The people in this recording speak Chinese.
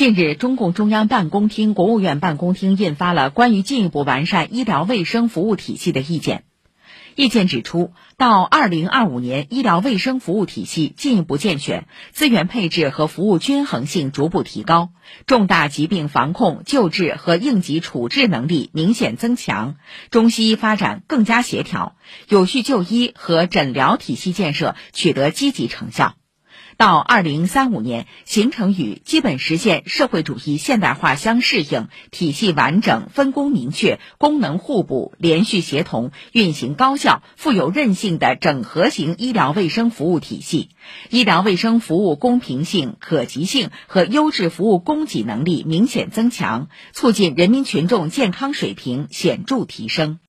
近日，中共中央办公厅、国务院办公厅印发了关于进一步完善医疗卫生服务体系的意见。意见指出，到二零二五年，医疗卫生服务体系进一步健全，资源配置和服务均衡性逐步提高，重大疾病防控、救治和应急处置能力明显增强，中西医发展更加协调，有序就医和诊疗体系建设取得积极成效。到二零三五年，形成与基本实现社会主义现代化相适应、体系完整、分工明确、功能互补、连续协同、运行高效、富有韧性的整合型医疗卫生服务体系，医疗卫生服务公平性、可及性和优质服务供给能力明显增强，促进人民群众健康水平显著提升。